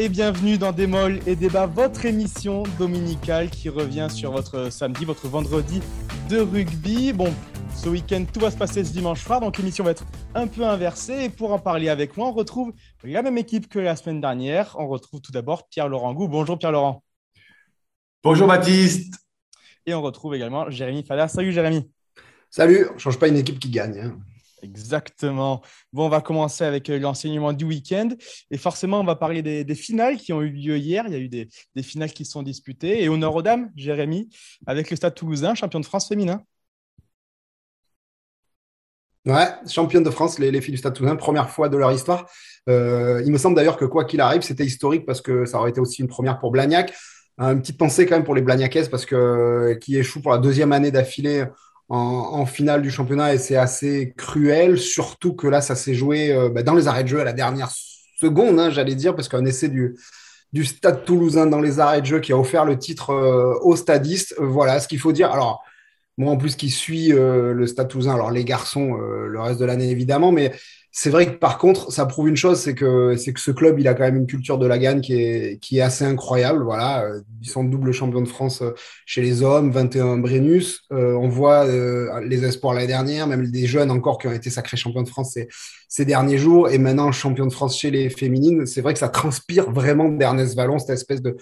et bienvenue dans Démol et Débat, votre émission dominicale qui revient sur votre samedi, votre vendredi de rugby. Bon, ce week-end, tout va se passer ce dimanche soir, donc l'émission va être un peu inversée. Et pour en parler avec moi, on retrouve la même équipe que la semaine dernière. On retrouve tout d'abord Pierre-Laurent Gou. Bonjour Pierre-Laurent. Bonjour Baptiste. Et on retrouve également Jérémy Fada. Salut Jérémy. Salut, on ne change pas une équipe qui gagne. Hein. Exactement. Bon, on va commencer avec euh, l'enseignement du week-end. Et forcément, on va parler des, finales qui ont eu lieu hier. Il y a eu des, finales qui sont disputées. Et honneur aux dames, Jérémy, avec le Stade toulousain, champion de France féminin. Ouais, championne de France, les, filles du Stade Toulousain, première fois de leur histoire. Euh, il me semble d'ailleurs que quoi qu'il arrive, c'était historique parce que ça aurait été aussi une première pour Blagnac. Une petite pensée quand même pour les Blagnacaises parce que euh, qui échouent pour la deuxième année d'affilée en, finale du championnat et c'est assez cruel, surtout que là, ça s'est joué euh, bah, dans les arrêts de jeu à la dernière seconde, hein, j'allais dire, parce qu'un essai du, du Stade toulousain dans les arrêts de jeu qui a offert le titre euh, aux stadistes, euh, voilà ce qu'il faut dire. Alors, moi en plus qui suis le Stade toulousain, alors les garçons, le reste de l'année évidemment, mais c'est vrai que par contre, ça prouve une chose, c'est que c'est que ce club, il a quand même une culture de la gagne qui est qui est assez incroyable. Voilà, euh, ils sont double champion de France euh, chez les hommes, 21 Brennus. Euh, on voit les espoirs l'année dernière, même des jeunes encore qui ont été sacrés champions de France ces, ces derniers jours, et maintenant champion de France chez les féminines. C'est vrai que ça transpire vraiment d'Ernest Vallon cette espèce de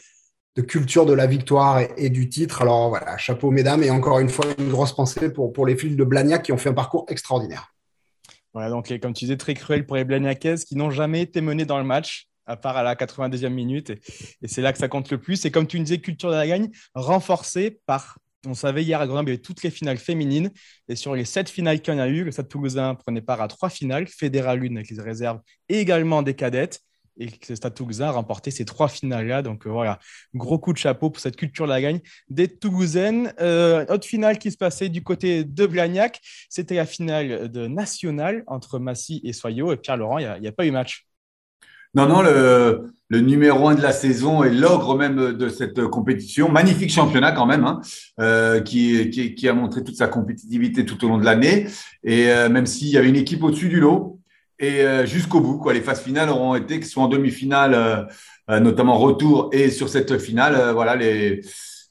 de culture de la victoire et, du titre. Alors voilà, chapeau mesdames et encore une fois une grosse pensée pour pour les filles de Blagnac qui ont fait un parcours extraordinaire. Voilà, donc comme tu disais, très cruel pour les Blagnakaises qui n'ont jamais été menées dans le match, à part à la 92e minute. Et, c'est là que ça compte le plus. Et comme tu disais, culture de la gagne, renforcée par on savait hier à Grenoble, il y avait toutes les finales féminines. Et sur les sept finales qu'il y en a eu, le Stade Toulousain prenait part à trois finales, Fédéral Lune avec les réserves et également des cadettes et que Stade Toulousain a remporté ces trois finales-là. Donc euh, voilà, gros coup de chapeau pour cette culture de la gagne des Toulousaines. Euh, autre finale qui se passait du côté de Blagnac, c'était la finale de National entre Massy et Soyot. Et Pierre-Laurent, il n'y a, pas eu match. Non, non, le, numéro un de la saison et l'ogre même de cette compétition. Magnifique championnat quand même, hein, euh, qui, qui, a montré toute sa compétitivité tout au long de l'année. Et même s'il y avait une équipe au-dessus du lot, et euh, jusqu'au bout. Quoi. Les phases finales auront été, que ce soit en demi-finale, euh, euh, notamment retour, et sur cette finale, voilà, les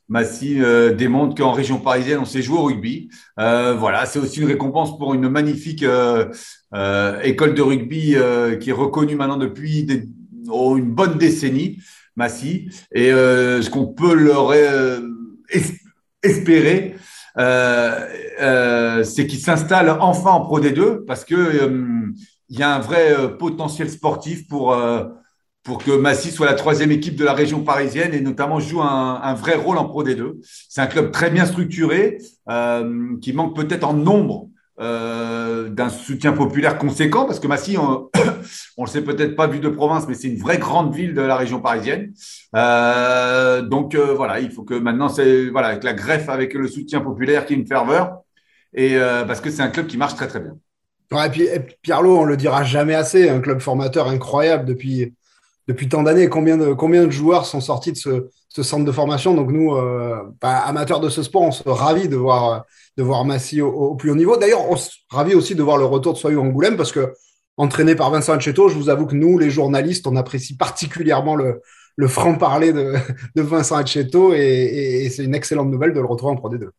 Massy démontrent qu'en région parisienne, on sait jouer au rugby. voilà, c'est aussi une récompense pour une magnifique école de rugby qui est reconnue maintenant depuis oh, une bonne décennie, Massy. Et ce qu'on peut leur espérer, c'est qu'ils s'installent enfin en Pro D2 parce que il y a un vrai euh, potentiel sportif pour, euh, pour que Massy soit la troisième équipe de la région parisienne et notamment joue un, un vrai rôle en Pro D2. C'est un club très bien structuré euh, qui manque peut-être en nombre euh, d'un soutien populaire conséquent parce que Massy, on, on le sait peut-être pas vu de province, mais c'est une vraie grande ville de la région parisienne. Euh, donc voilà, il faut que maintenant c'est voilà avec la greffe, avec le soutien populaire qui est une ferveur et parce que c'est un club qui marche très très bien. Et puis, Pierlot, on le dira jamais assez, un club formateur incroyable depuis, tant d'années. Combien de, joueurs sont sortis de ce, ce centre de formation? Donc nous, euh, bah, amateurs de ce sport, on se ravit de voir, de voir Massy au, plus haut niveau. D'ailleurs, on se ravit aussi de voir le retour de Soyou Angoulême parce que entraîné par Vincent Anchetto, je vous avoue que nous, les journalistes, on apprécie particulièrement le, le franc-parler de, Vincent Anchetto et, et c'est une excellente nouvelle de le retrouver en Pro D2.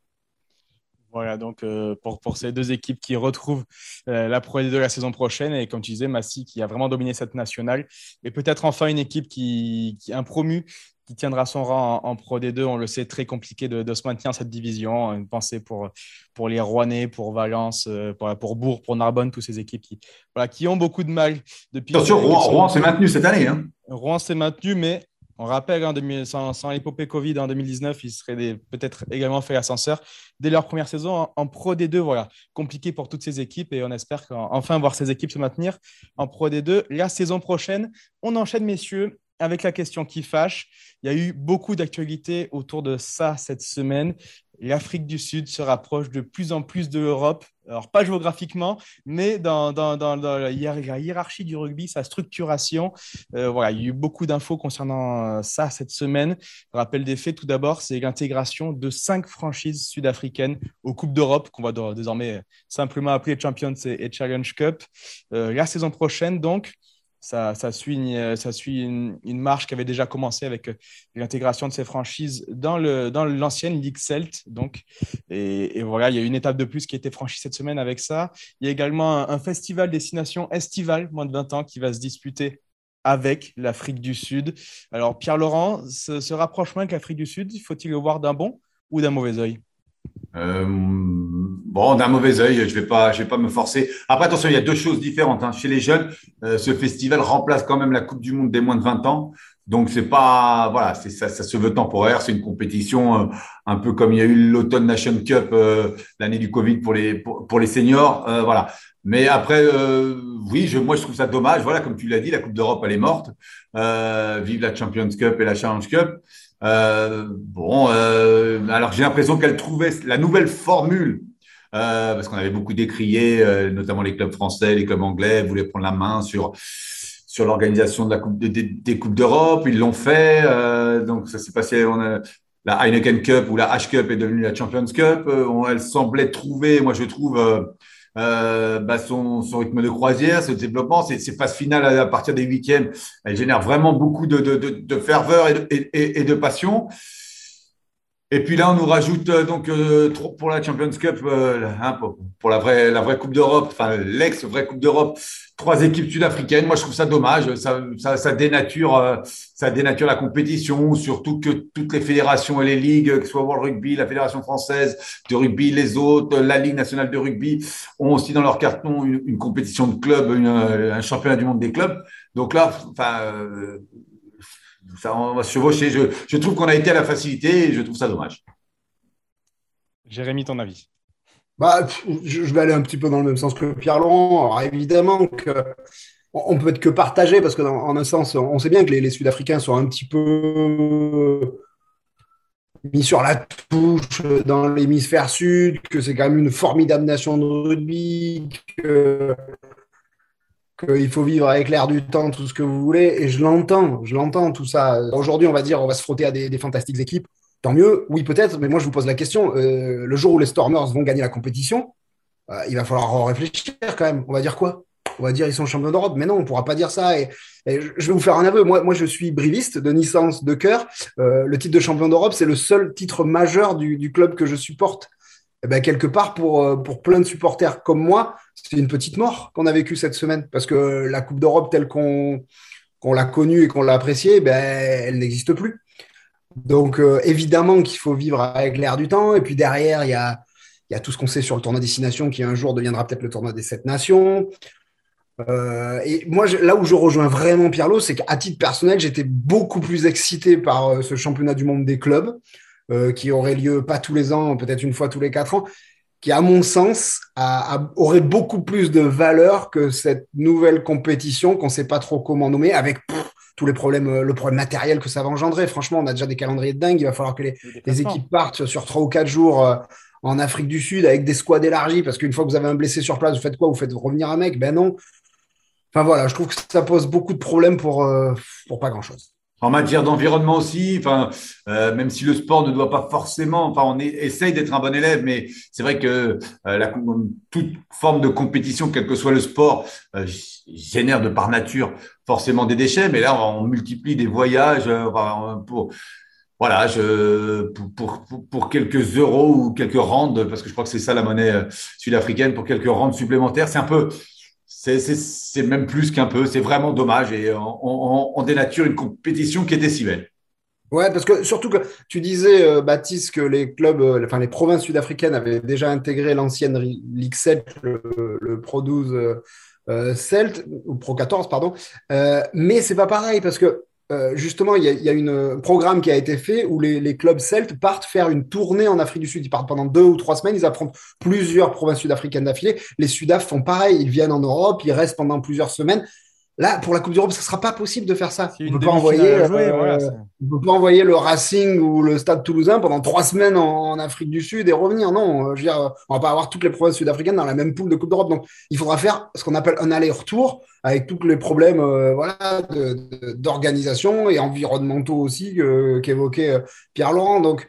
Voilà, donc euh, pour, pour, ces deux équipes qui retrouvent euh, la Pro de la saison prochaine, et comme tu disais, Massy qui a vraiment dominé cette nationale, et peut-être enfin une équipe qui, qui un promu qui tiendra son rang en, Pro D2. On le sait, très compliqué de, de, se maintenir cette division. Une pensée pour, pour les Rouennais, pour Valence, euh, pour, pour Bourg, pour Narbonne, toutes ces équipes qui, voilà, qui ont beaucoup de mal depuis. Attention, Rouen, Rouen s'est maintenu cette année. Hein. Rouen s'est maintenu, mais on rappelle, sans, l'épopée Covid en 2019, ils seraient peut-être également fait l'ascenseur. Dès leur première saison en, Pro D2, voilà, compliqué pour toutes ces équipes et on espère enfin voir ces équipes se maintenir en Pro D2. La saison prochaine, on enchaîne, messieurs, avec la question qui fâche. Il y a eu beaucoup d'actualités autour de ça cette semaine l'Afrique du Sud se rapproche de plus en plus de l'Europe. Alors, pas géographiquement, mais dans, la hiérarchie du rugby, sa structuration. Euh, voilà, il y a eu beaucoup d'infos concernant euh, ça cette semaine. Rappel des faits, tout d'abord, c'est l'intégration de cinq franchises sud-africaines aux Coupes d'Europe, qu'on va désormais simplement appeler Champions et Challenge Cup. Euh, la saison prochaine, donc, Ça, suit, suit une, marche qui avait déjà commencé avec l'intégration de ces franchises dans, l'ancienne Ligue Celt. Donc, et, voilà, il y a une étape de plus qui a été franchie cette semaine avec ça. Il y a également un, festival destination estivale, moins de 20 ans, qui va se disputer avec l'Afrique du Sud. Alors, Pierre-Laurent, ce, ce rapprochement avec l'Afrique du Sud, faut-il le voir d'un bon ou d'un mauvais œil? Euh, bon, d'un mauvais œil, je vais pas, je vais pas me forcer. Après, attention, il y a deux choses différentes. Hein. Chez les jeunes, euh, ce festival remplace quand même la Coupe du Monde des moins de 20 ans. Donc c'est pas, voilà, c'est ça, ça se veut temporaire. C'est une compétition euh, un peu comme il y a eu l'Automne Nation Cup l'année du Covid pour les pour, les seniors, voilà. Mais après, oui, je, moi je trouve ça dommage. Voilà, comme tu l'as dit, la Coupe d'Europe elle est morte. vive la Champions Cup et la Challenge Cup. Euh, bon, euh, alors j'ai l'impression qu'elle trouvait la nouvelle formule, euh, parce qu'on avait beaucoup décrié, euh, notamment les clubs français, les clubs anglais, voulaient prendre la main sur sur l'organisation de la coupe des coupes d'Europe. Ils l'ont fait, euh, donc ça s'est passé. On a, la Heineken Cup ou la H Cup est devenue la Champions Cup. elle semblait trouver, moi je trouve euh, bah son, son, rythme de croisière, ce développement, ces, phases finales à, partir des huitièmes, elles génèrent vraiment beaucoup de, de, de, de ferveur et de, et, et de passion. Et puis là, on nous rajoute euh, donc euh, pour la Champions Cup, euh, hein, pour, la vraie la vraie Coupe d'Europe, enfin l'ex vraie Coupe d'Europe, trois équipes sud-africaines. Moi, je trouve ça dommage. Ça, ça, ça dénature ça dénature la compétition, surtout que toutes les fédérations et les ligues, que ce soit World Rugby, la fédération française de rugby, les autres, la Ligue nationale de rugby, ont aussi dans leur carton une, compétition de club, un championnat du monde des clubs. Donc là, enfin ça, on va se chevaucher. Je, trouve qu'on a été à la facilité et je trouve ça dommage. Jérémy, ton avis? Bah, je, vais aller un petit peu dans le même sens que Pierre-Laurent. Alors évidemment que on peut être que partagé parce que en un sens, on sait bien que les, Sud-Africains sont un petit peu mis sur la touche dans l'hémisphère sud, que c'est quand même une formidable nation de rugby, que qu'il faut vivre avec l'air du temps, tout ce que vous voulez, et je l'entends, je l'entends tout ça. Aujourd'hui, on va dire, on va se frotter à des, fantastiques équipes. Tant mieux, oui peut-être, mais moi je vous pose la question. Euh, le jour où les Stormers vont gagner la compétition, euh, il va falloir réfléchir quand même. On va dire quoi? On va dire ils sont champions d'Europe, mais non, on ne pourra pas dire ça. Et, je vais vous faire un aveu. Moi, je suis briviste de naissance, de cœur. Euh, le titre de champion d'Europe, c'est le seul titre majeur du club que je supporte. Eh ben, quelque part, pour, pour plein de supporters comme moi, c'est une petite mort qu'on a vécue cette semaine parce que la Coupe d'Europe telle qu'on l'a connue et qu'on l'a appréciée, ben, elle n'existe plus. Donc euh, évidemment qu'il faut vivre avec l'air du temps. Et puis derrière, il y a, y a tout ce qu'on sait sur le tournoi Destination qui un jour deviendra peut-être le tournoi des sept nations. Euh, et moi, là où je rejoins vraiment Pierlot, c'est qu'à titre personnel, j'étais beaucoup plus excité par euh, ce championnat du monde des clubs, qui aurait lieu pas tous les ans, peut-être une fois tous les quatre ans, qui, à mon sens, aurait beaucoup plus de valeur que cette nouvelle compétition qu'on ne sait pas trop comment nommer, avec tous les problèmes, euh, le problème matériel que ça va engendrer. Franchement, on a déjà des calendriers de dingue. Il va falloir que les, équipes partent sur trois ou quatre jours euh, en Afrique du Sud avec des squads élargis, parce qu'une fois que vous avez un blessé sur place, vous faites quoi? Vous faites revenir un mec? Ben non. Enfin voilà, je trouve que ça pose beaucoup de problèmes pour, euh, pour pas grand-chose. En matière d'environnement aussi, enfin, euh, même si le sport ne doit pas forcément, enfin, on essaye d'être un bon élève, mais c'est vrai que euh, la, toute forme de compétition, quel que soit le sport, euh, génère de par nature forcément des déchets. Mais là, on multiplie des voyages pour, voilà, je, pour, pour, pour, quelques euros ou quelques rentes, parce que je crois que c'est ça la monnaie sud-africaine, pour quelques rentes supplémentaires. C'est un peu, c'est même plus qu'un peu, c'est vraiment dommage et on, dénature une compétition qui était si belle. Ouais, parce que surtout que tu disais, euh, Baptiste, que les clubs, euh, enfin les provinces sud-africaines avaient déjà intégré l'ancienne Ligue 7, le, Pro 12 euh, Celt, ou Pro 14, pardon. mais c'est pas pareil parce que euh, justement, il y a, y un programme qui a été fait où les, clubs celtes partent faire une tournée en Afrique du Sud. Ils partent pendant deux ou trois semaines, ils affrontent plusieurs provinces sud-africaines d'affilée. Les Sudaf font pareil, ils viennent en Europe, ils restent pendant plusieurs semaines. Là, pour la Coupe d'Europe, ce ne sera pas possible de faire ça. On ne peut, pas envoyer, euh, peut pas envoyer le Racing ou le Stade Toulousain pendant trois semaines en, Afrique du Sud et revenir. Non, euh, je veux dire, on va pas avoir toutes les provinces sud-africaines dans la même poule de Coupe d'Europe. Donc, il faudra faire ce qu'on appelle un aller-retour avec tous les problèmes euh, voilà, d'organisation et environnementaux aussi qu'évoquait Pierre Laurent. Donc,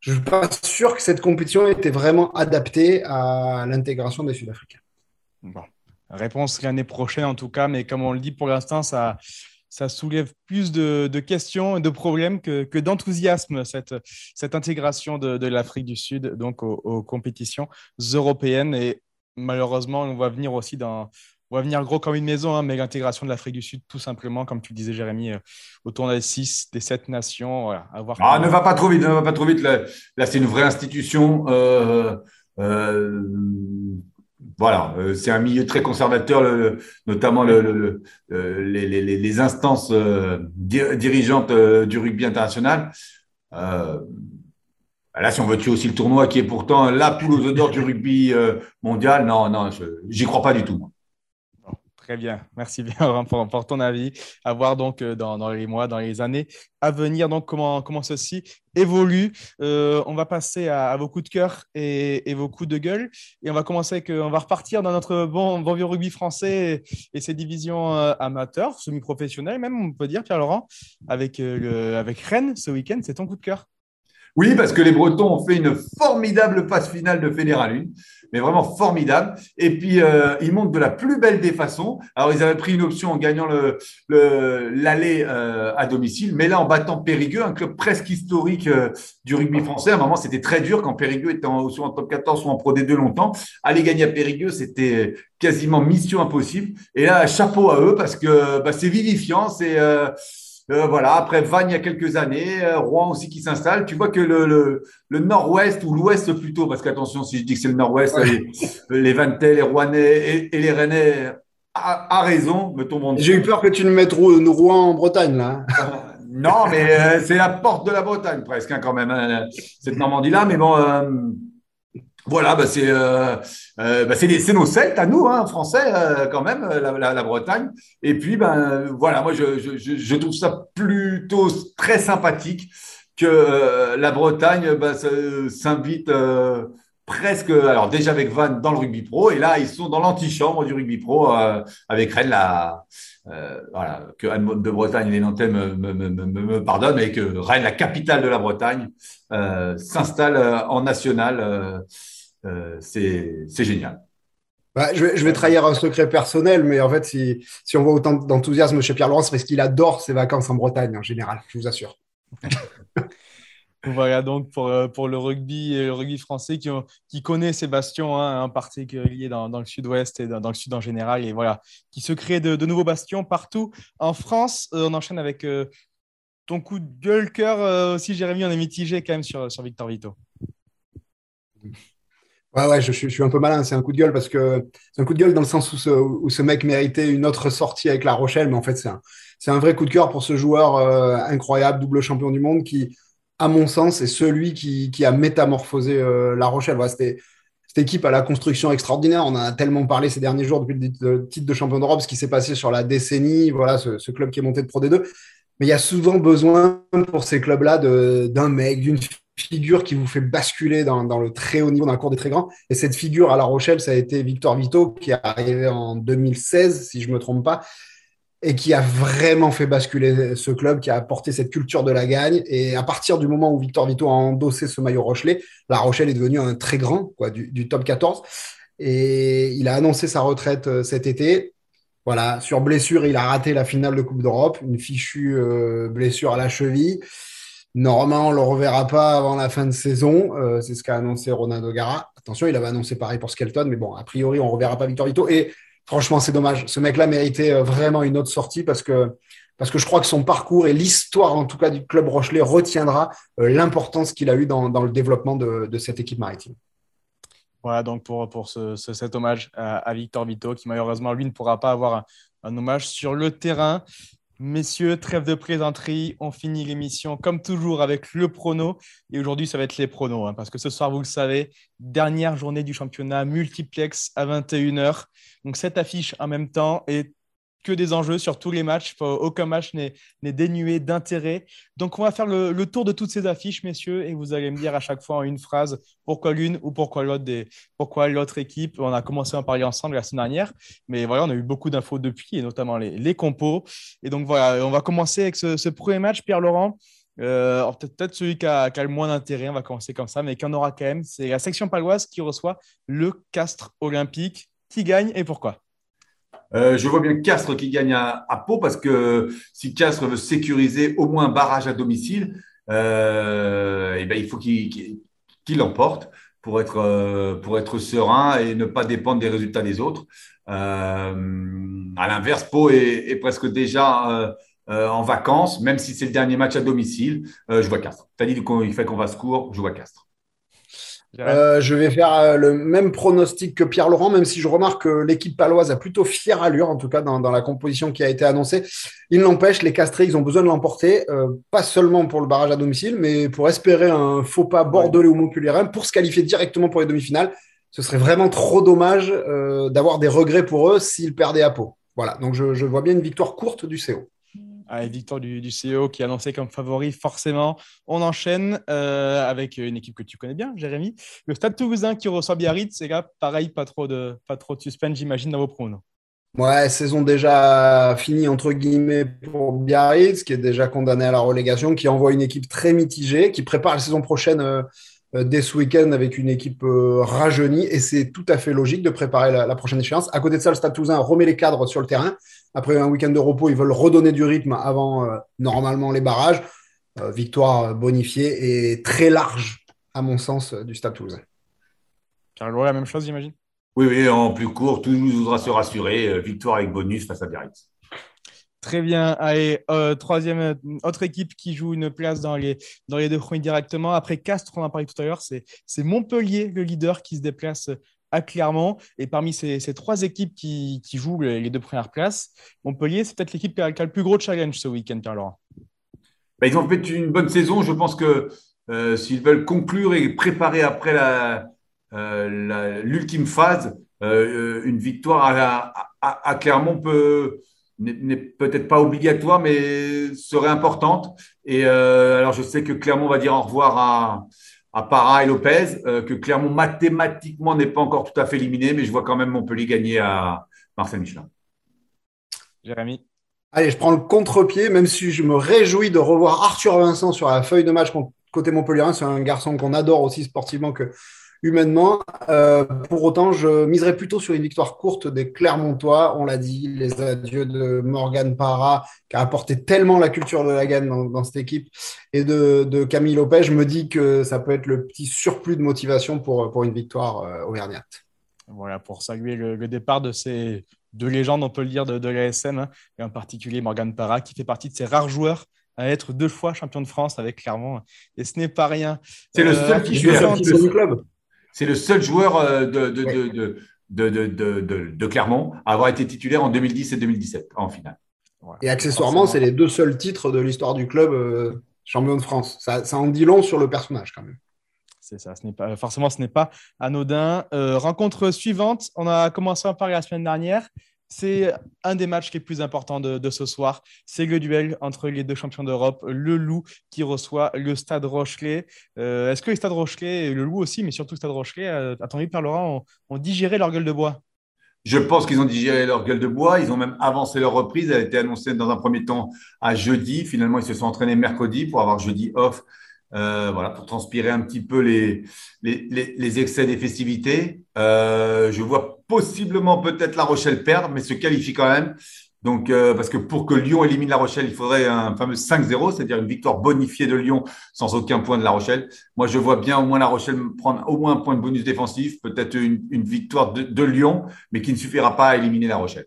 je ne suis pas sûr que cette compétition était vraiment adaptée à l'intégration des Sud-Africains. Bon. Réponse l'année prochaine en tout cas, mais comme on le dit pour l'instant, ça, ça soulève plus de, questions et de problèmes que, d'enthousiasme, cette, cette intégration de, l'Afrique du Sud donc aux, compétitions européennes. Et malheureusement, on va venir aussi dans, on va venir gros comme une maison, hein, mais l'intégration de l'Afrique du Sud, tout simplement, comme tu disais, Jérémy, euh, autour des six, des sept nations. Voilà, ah, ne va pas trop vite, ne va pas trop vite. Là, c'est une vraie institution. Euh, euh, voilà, euh, c'est un milieu très conservateur, notamment le, les, instances euh, dirigeantes euh, du rugby international. là, si on veut tuer aussi le tournoi, qui est pourtant la poule aux odeurs du rugby mondial, non, non, j'y crois pas du tout. Très bien, merci bien pour, ton avis. À voir donc euh, dans, les mois, dans les années à venir, donc comment, comment ceci évolue. Euh, on va passer à, vos coups de cœur et, vos coups de gueule. Et on va commencer avec, euh, va repartir dans notre bon, bon vieux rugby français et, ses divisions amateurs, semi-professionnelles même, on peut dire, Pierre-Laurent, avec, avec Rennes ce week-end. C'est ton coup de cœur oui, parce que les Bretons ont fait une formidable phase finale de Fédéral 1 mais vraiment formidable. Et puis, euh, ils montent de la plus belle des façons. Alors, ils avaient pris une option en gagnant l'aller le, l'aller euh, à domicile, mais là, en battant Périgueux, un club presque historique euh, du rugby français. À un moment, c'était très dur quand Périgueux était en, soit en top 14, soit en Pro D2 longtemps. Aller gagner à Périgueux, c'était quasiment mission impossible. Et là, chapeau à eux parce que bah, c'est vivifiant, c'est euh, euh, voilà, après Vannes, il y a quelques années, euh, Rouen aussi qui s'installe. Tu vois que le, nord-ouest ou l'ouest plutôt, parce qu'attention, si je dis que c'est le nord-ouest, les, les Vantais, les Rouennais et, les Rennais a, raison, me tombons J'ai eu peur que tu ne mettes Rouen en Bretagne, là. non, mais euh, c'est la porte de la Bretagne, presque, hein, quand même, hein, cette Normandie-là. Mais bon, voilà, bah c'est euh, euh bah nos Celtes à nous, hein, français euh, quand même, la, la, la, Bretagne. Et puis ben voilà, moi je, je, je trouve ça plutôt très sympathique que euh, la Bretagne bah, s'invite presque, alors déjà avec Van dans le rugby pro, et là ils sont dans l'antichambre du rugby pro avec Rennes, la, voilà, que Anne de Bretagne et les Nantais me, me, me, me, pardonnent, mais que Rennes, la capitale de la Bretagne, s'installe en national euh, c'est génial. Bah, je, vais, je, vais, trahir un secret personnel, mais en fait, si, si on voit autant d'enthousiasme chez Pierre Laurent, c'est parce qu'il adore ses vacances en Bretagne en général, je vous assure. voilà donc pour, euh, pour le rugby le rugby français qui, qui connaît ces bastions, hein, en particulier dans, dans le sud-ouest et dans, le sud en général, et voilà, qui se crée de, nouveaux bastions partout en France. Euh, on enchaîne avec ton coup de gueule, cœur aussi, Jérémy, on est mitigé quand même sur, sur Victor Vito. Ouais, ouais, je, suis un peu malin. C'est un coup de gueule parce que c'est un coup de gueule dans le sens où ce, où ce mec méritait une autre sortie avec La Rochelle, mais en fait, c'est un, c'est un vrai coup de cœur pour ce joueur euh, incroyable, double champion du monde, qui, à mon sens, est celui qui, qui a métamorphosé euh, La Rochelle. Voilà, c'était cette équipe à la construction extraordinaire. On en a tellement parlé ces derniers jours depuis le titre de champion d'Europe, ce qui s'est passé sur la décennie. Voilà, ce, club qui est monté de Pro D2. Mais il y a souvent besoin pour ces clubs-là d'un mec, d'une figure qui vous fait basculer dans, dans, le très haut niveau, dans la cour des très grands. Et cette figure à La Rochelle, ça a été Victor Vito, qui est arrivé en 2016, si je ne me trompe pas, et qui a vraiment fait basculer ce club, qui a apporté cette culture de la gagne. Et à partir du moment où Victor Vito a endossé ce maillot Rochelet, La Rochelle est devenu un très grand quoi, du, du top 14. Et il a annoncé sa retraite euh, cet été. Voilà, sur blessure, il a raté la finale de Coupe d'Europe, une fichue euh, blessure à la cheville. Normalement, on le reverra pas avant la fin de saison. Euh, c'est ce qu'a annoncé Ronaldo Gara. Attention, il avait annoncé pareil pour Skelton, mais bon, a priori, on reverra pas Victor Vito. Et franchement, c'est dommage. Ce mec-là méritait euh, vraiment une autre sortie parce que je crois que son parcours et l'histoire, en tout cas, du club Rochelet retiendra euh, l'importance qu'il a eu dans, le développement de, cette équipe maritime. Voilà, donc pour, ce, cet hommage à, Victor Vito, qui malheureusement, lui, ne pourra pas avoir un hommage sur le terrain. Messieurs, trêve de plaisanterie, on finit l'émission comme toujours avec le prono. Et aujourd'hui, ça va être les pronos, hein, parce que ce soir, vous le savez, dernière journée du championnat multiplex à 21h. Donc cette affiche en même temps est que des enjeux sur tous les matchs. Aucun match n'est dénué d'intérêt. Donc, on va faire le, tour de toutes ces affiches, messieurs, et vous allez me dire à chaque fois en une phrase pourquoi l'une ou pourquoi l'autre pourquoi l'autre équipe. On a commencé à en parler ensemble la semaine dernière, mais voilà, on a eu beaucoup d'infos depuis, et notamment les, compos. Et donc, voilà, on va commencer avec ce, premier match, Pierre-Laurent. Euh, peut-être celui qui a, qui a, le moins d'intérêt, on va commencer comme ça, mais qui en aura quand même. C'est la section paloise qui reçoit le Castre olympique. Qui gagne et pourquoi? Euh, je vois bien Castres qui gagne à, Pau parce que si Castres veut sécuriser au moins un barrage à domicile, euh, eh ben, il faut qu'il l'emporte pour être, euh, pour être serein et ne pas dépendre des résultats des autres. à l'inverse, Pau est, presque déjà en vacances, même si c'est le dernier match à domicile. je vois Castres. Tu as dit qu'il fait qu'on va se court, je vois Castres. Euh, je vais faire euh, le même pronostic que Pierre Laurent, même si je remarque que l'équipe paloise a plutôt fière allure, en tout cas dans, la composition qui a été annoncée. Il n'empêche, les Castrés, ils ont besoin de l'emporter, euh, pas seulement pour le barrage à domicile, mais pour espérer un faux pas bordelais ou montpelliérain pour se qualifier directement pour les demi-finales. Ce serait vraiment trop dommage d'avoir des regrets pour eux s'ils perdaient à peau. Voilà, donc je, je vois bien une victoire courte du CO victoire du, CEO qui est annoncé comme favori, forcément. On enchaîne euh, avec une équipe que tu connais bien, Jérémy. Le Stade Toulousain qui reçoit Biarritz. C'est là, pareil, pas trop de, pas trop de suspense, j'imagine, dans vos pronos. Ouais, saison déjà finie entre guillemets pour Biarritz, qui est déjà condamné à la relégation, qui envoie une équipe très mitigée, qui prépare la saison prochaine euh, euh, dès ce week-end avec une équipe rajeunie, et c'est tout à fait logique de préparer la, la, prochaine échéance. À côté de ça, le Stade Toulousain remet les cadres sur le terrain après un week-end de repos, ils veulent redonner du rythme avant euh, normalement les barrages. Euh, victoire bonifiée et très large, à mon sens, euh, du Stade Toulousain. Pierre la même chose, j'imagine? Oui, oui, en plus court, Toulouse voudra se rassurer. victoire avec bonus face à Biarritz. Très bien. Allez, troisième, autre équipe qui joue une place dans les, dans les deux premiers directement. Après Castres, on en a parlé tout à l'heure, c'est Montpellier, le leader, qui se déplace à Clermont. Et parmi ces, trois équipes qui, jouent les, deux premières places, Montpellier, c'est peut-être l'équipe qui, a, le plus gros challenge ce week-end, Pierre-Laurent. Bah, ils ont fait une bonne saison. Je pense que euh, s'ils veulent conclure et préparer après euh, l'ultime phase, euh, une victoire à, Clermont peut n'est peut-être pas obligatoire, mais serait importante. Et alors, je sais que Clermont va dire au revoir à, à Para et Lopez, euh, que Clermont mathématiquement n'est pas encore tout à fait éliminé, mais je vois quand même Montpellier gagner à Marcel Michelin. Jérémy Allez, je prends le contre-pied, même si je me réjouis de revoir Arthur Vincent sur la feuille de match côté Montpellier. C'est un garçon qu'on adore aussi sportivement que, humainement. Euh, pour autant, je miserais plutôt sur une victoire courte des Clermontois. On l'a dit, les adieux de Morgan Parra, qui a apporté tellement la culture de la gagne dans, cette équipe, et de, Camille Lopez. Je me dis que ça peut être le petit surplus de motivation pour, pour une victoire euh, auvergnate. Voilà, pour saluer le, départ de ces deux légendes, on peut le dire, de, de l'ASM, hein, et en particulier Morgan Parra, qui fait partie de ces rares joueurs à être deux fois champion de France avec Clermont. Et ce n'est pas rien. C'est le seul qui joue du club. C'est le seul joueur euh, de, de, Clermont à avoir été titulaire en 2010 et 2017 en finale. Et accessoirement, c'est les deux seuls titres de l'histoire du club euh, champion de France. Ça, en dit long sur le personnage quand même. C'est ça, ce n'est pas, forcément, ce n'est pas anodin. Euh, rencontre suivante, on a commencé à parler la semaine dernière. C'est un des matchs les plus importants de, ce soir. C'est le duel entre les deux champions d'Europe, le Loup qui reçoit le Stade Rochelet. Euh, est-ce que le Stade Rochelet, et le Loup aussi, mais surtout le Stade Rochelet, à ton avis, Laurent, ont, digéré leur gueule de bois? Je pense qu'ils ont digéré leur gueule de bois. Ils ont même avancé leur reprise. Elle a été annoncée dans un premier temps à jeudi. Finalement, ils se sont entraînés mercredi pour avoir jeudi off euh, voilà, pour transpirer un petit peu les, les, les, excès des festivités. Euh, je vois possiblement peut-être La Rochelle perdre, mais se qualifie quand même. Donc, euh, parce que pour que Lyon élimine La Rochelle, il faudrait un fameux 5-0, c'est-à-dire une victoire bonifiée de Lyon sans aucun point de La Rochelle. Moi, je vois bien au moins La Rochelle prendre au moins un point de bonus défensif, peut-être une, victoire de, Lyon, mais qui ne suffira pas à éliminer La Rochelle.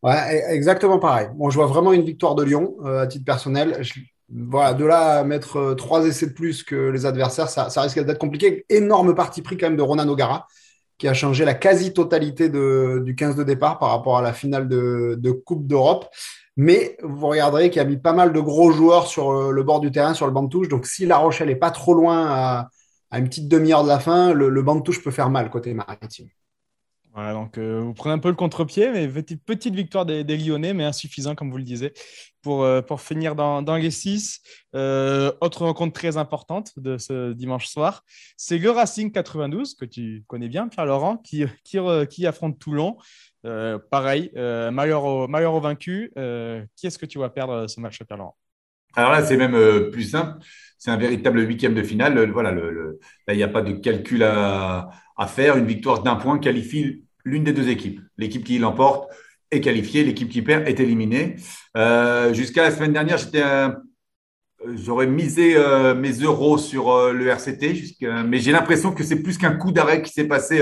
Ouais, e-, exactement pareil. Bon, je vois vraiment une victoire de Lyon à titre personnel. Voilà, de là à mettre euh, trois essais de plus que les adversaires, ça, risque d'être compliqué. Énorme parti pris quand même de Ronan O'Gara, qui a changé la quasi-totalité du 15 de départ par rapport à la finale de, Coupe d'Europe. Mais vous regarderez qu'il a mis pas mal de gros joueurs sur euh, le bord du terrain, sur le banc de touche. Donc si La Rochelle est pas trop loin à, une petite demi-heure de la fin, le, banc de touche peut faire mal côté maritime donc euh, vous prenez un peu le contre-pied, mais petite, petite victoire des, Lyonnais, mais insuffisant, comme vous le disiez, pour, euh, pour finir dans, dans les six. Euh, autre rencontre très importante de ce dimanche soir, c'est le Racing 92, que tu connais bien, Pierre-Laurent, qui, qui, qui, affronte Toulon. pareil, malheur, au, malheur au vaincu. qui est-ce que tu vas perdre ce match, Pierre-Laurent alors là, c'est même plus simple. C'est un véritable huitième de finale. Voilà, là, il n'y a pas de calcul à faire. Une victoire d'un point qualifie l'une des deux équipes. L'équipe qui l'emporte est qualifiée, l'équipe qui perd est éliminée. Euh, jusqu'à la semaine dernière, J'aurais misé euh, mes euros sur euh, le RCT, mais j'ai l'impression que c'est plus qu'un coup d'arrêt qui s'est passé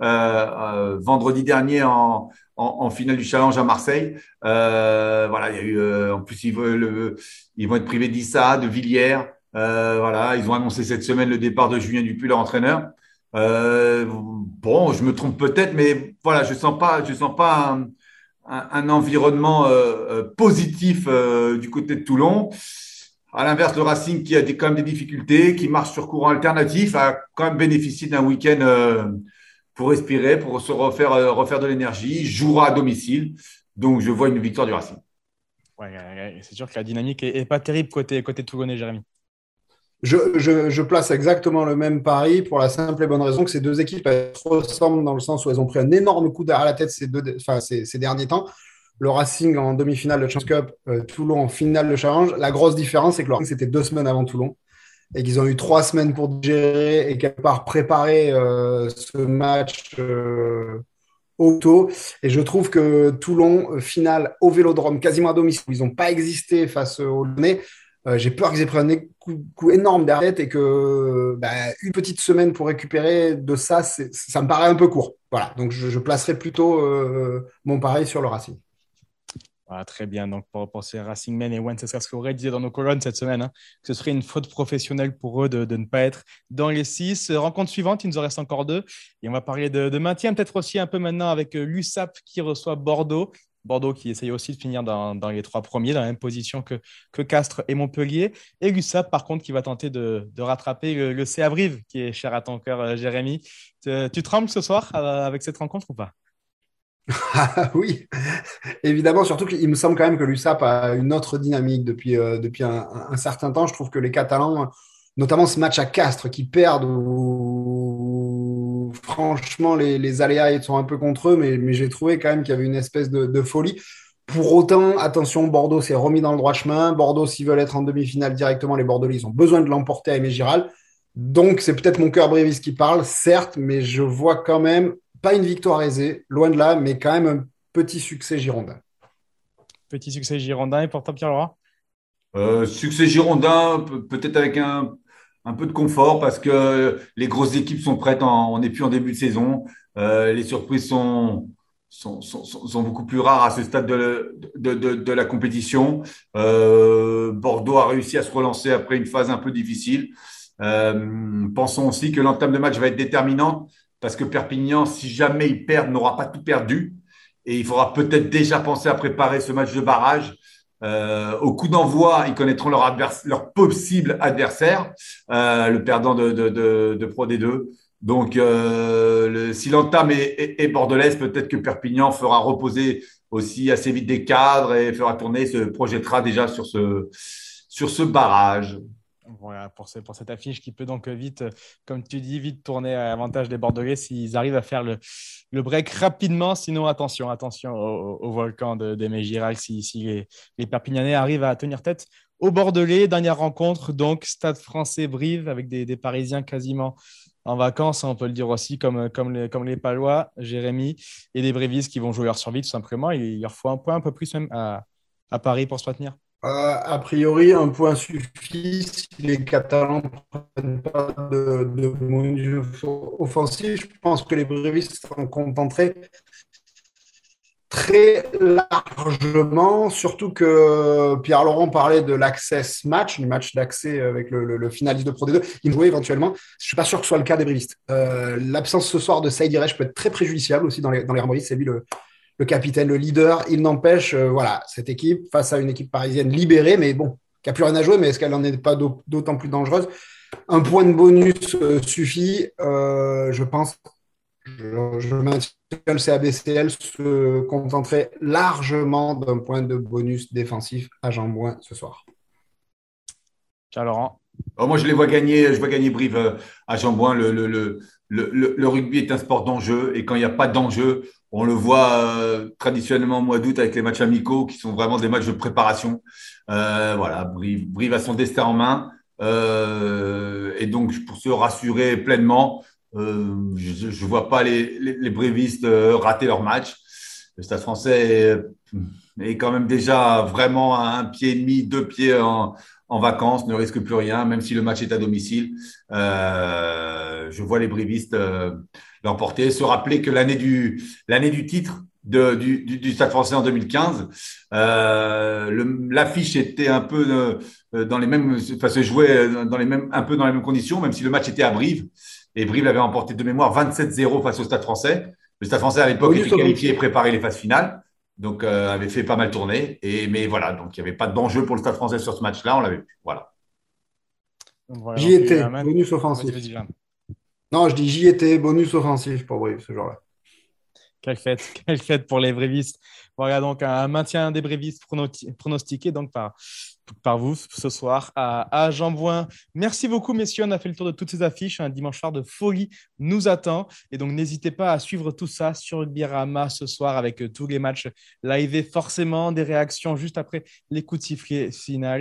vendredi dernier en, en, finale du challenge à Marseille. voilà, il y a eu, en plus, ils, veulent, ils vont être privés d'Issa, de Villiers. voilà, ils ont annoncé cette semaine le départ de Julien Dupuis, leur entraîneur. bon, je me trompe peut-être, mais voilà, je sens pas, je sens pas environnement euh, euh, positif euh, du côté de Toulon. À l'inverse, le Racing, qui a quand même des difficultés, qui marche sur courant alternatif, a quand même bénéficié d'un week-end pour respirer, pour se refaire, refaire de l'énergie, jouera à domicile. Donc, je vois une victoire du Racing. Ouais, c'est sûr que la dynamique n'est pas terrible côté, côté Toulonnais, Jérémy. Je, place exactement le même pari pour la simple et bonne raison que ces deux équipes ressemblent dans le sens où elles ont pris un énorme coup derrière la tête ces, deux, enfin, ces, derniers temps. Le Racing en demi-finale de Challenge Cup, euh, Toulon en finale de Challenge. La grosse différence, c'est que le Racing, c'était deux semaines avant Toulon et qu'ils ont eu trois semaines pour gérer et quelque part préparer euh, ce match euh, auto. Et je trouve que Toulon, finale au Vélodrome, quasiment à domicile, où ils n'ont pas existé face au Lyonnais, euh, j'ai peur qu'ils aient pris un coup, énorme derrière et que bah, une petite semaine pour récupérer de ça, ça me paraît un peu court. Voilà, donc je, placerai plutôt euh, mon pari sur le Racing. très bien. Donc, pour, pour ces Racing Men et Wenceslas Correa disait dans nos colonnes cette semaine hein, ce serait une faute professionnelle pour eux de, ne pas être dans les six. Rencontre suivante, il nous en reste encore deux. Et on va parler de, de maintien, peut-être aussi un peu maintenant avec euh, l'USAP qui reçoit Bordeaux. Bordeaux qui essaye aussi de finir dans, les trois premiers, dans la même position que, que Castres et Montpellier. Et Gussap, par contre, qui va tenter de, rattraper le, le qui est cher à ton cœur, euh, Jérémy. Tu, trembles ce soir euh, avec cette rencontre ou pas? Oui, évidemment, surtout qu'il me semble quand même que l'USAP a une autre dynamique depuis, euh, depuis un, un, certain temps. Je trouve que les Catalans, notamment ce match à Castres, qui perdent ou franchement, les, aléas sont un peu contre eux, mais, j'ai trouvé quand même qu'il y avait une espèce de, folie. Pour autant, attention, Bordeaux s'est remis dans le droit chemin. Bordeaux, s'ils veulent être en demi-finale directement, les Bordelais, ils ont besoin de l'emporter à Aimé Giral. Donc, c'est peut-être mon cœur brévis qui parle, certes, mais je vois quand même pas une victoire aisée, loin de là, mais quand même un petit succès girondin. Petit succès girondin et pour toi, Pierre-Laurent? Euh, Succès girondin, peut-être avec un un peu de confort parce que les grosses équipes sont prêtes, on n'est plus en début de saison. Euh, les surprises sont, sont, sont, beaucoup plus rares à ce stade de, de, de, la compétition. Euh, Bordeaux a réussi à se relancer après une phase un peu difficile. Euh, pensons aussi que l'entame de match va être déterminante parce que Perpignan, si jamais ils perdent, n'aura pas tout perdu. Et il faudra peut-être déjà penser à préparer ce match de barrage euh, au coup d'envoi, ils connaîtront leur, leur possible adversaire, euh, le perdant de, de, de, de Pro D2. Donc, euh, le, si l'entame est, est, bordelaise, peut-être que Perpignan fera reposer aussi assez vite des cadres et fera tourner, se projettera déjà sur ce, sur ce barrage. Voilà, pour, cette affiche qui peut donc vite, comme tu dis, vite tourner à l'avantage des Bordelais s'ils arrivent à faire le, break rapidement. Sinon, attention, attention au, volcan de, de si, si les, les, Perpignanais arrivent à tenir tête aux Bordelais. Dernière rencontre, donc Stade français Brive avec des, des Parisiens quasiment en vacances, on peut le dire aussi, comme, les, les Palois, Jérémy, et des Brévistes qui vont jouer leur survie tout simplement. Il leur faut un point un peu plus même à, à Paris pour se maintenir. Euh, a priori, un point suffit si les Catalans ne prennent pas de, de offensif. Je pense que les brévistes s'en contenteraient très largement, surtout que Pierre-Laurent parlait de l'access match, du match d'accès avec le, finaliste de Pro D2. Il jouait éventuellement. Je ne suis pas sûr que ce soit le cas des brévistes. Euh, l'absence ce soir de Saïd Iresh peut être très préjudiciable aussi dans les, dans C'est le capitaine, le leader. Il n'empêche, euh, voilà, cette équipe face à une équipe parisienne libérée, mais bon, qui n'a plus rien à jouer, mais est-ce qu'elle n'en est pas d'autant plus dangereuse? Un point de bonus euh, suffit, euh, je pense. Je, je maintiens le CABCL se contenterait largement d'un point de bonus défensif à Jean-Bouin ce soir. Ciao Laurent. Oh, moi, je les vois gagner, je vois gagner Brive à. Le, le, le, le, rugby est un sport d'enjeu et quand il n'y a pas d'enjeu, on le voit euh, traditionnellement au mois d'août avec les matchs amicaux qui sont vraiment des matchs de préparation. Euh, voilà, Brive, a son destin en main. Euh, et donc, pour se rassurer pleinement, je ne vois pas les, les, brévistes rater leur match. Le Stade français est, quand même déjà vraiment à un pied et demi, deux pieds en, en vacances, ne risque plus rien, même si le match est à domicile. je vois les brévistes l'emporter. Se rappeler que l'année du, l'année du titre, de, du, du, Stade français en 2015. Euh, L'affiche était un peu euh, dans les mêmes, enfin, se jouait dans les mêmes, un peu dans les mêmes conditions, même si le match était à Brive. Et Brive avait emporté de mémoire 27-0 face au Stade français. Le Stade français à l'époque était qualifié et préparé les phases finales. Donc, euh, avait fait pas mal tourner. Et, mais voilà, donc il n'y avait pas d'enjeu pour le Stade français sur ce match-là. On l'avait vu. Voilà. J'y étais, bonus offensif. Non, je dis j'y étais, bonus offensif pour Brive, ce genre-là. Quelle fête, quelle fête pour les brévistes. Voilà donc un maintien des brévistes pronostiqué donc par, par vous ce soir à, à Jean Bouin. Merci beaucoup, messieurs. On a fait le tour de toutes ces affiches. Un dimanche soir de folie nous attend. Et donc, n'hésitez pas à suivre tout ça sur Birama ce soir avec euh, tous les matchs live. Forcément, des réactions juste après les coups de sifflet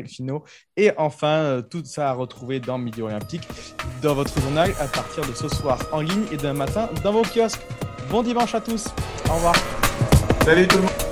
finaux. Et enfin, euh, tout ça à retrouver dans Midi Olympique, dans votre journal à partir de ce soir en ligne et demain matin dans vos kiosques. Bon dimanche à tous. Au revoir. Salut tout le monde.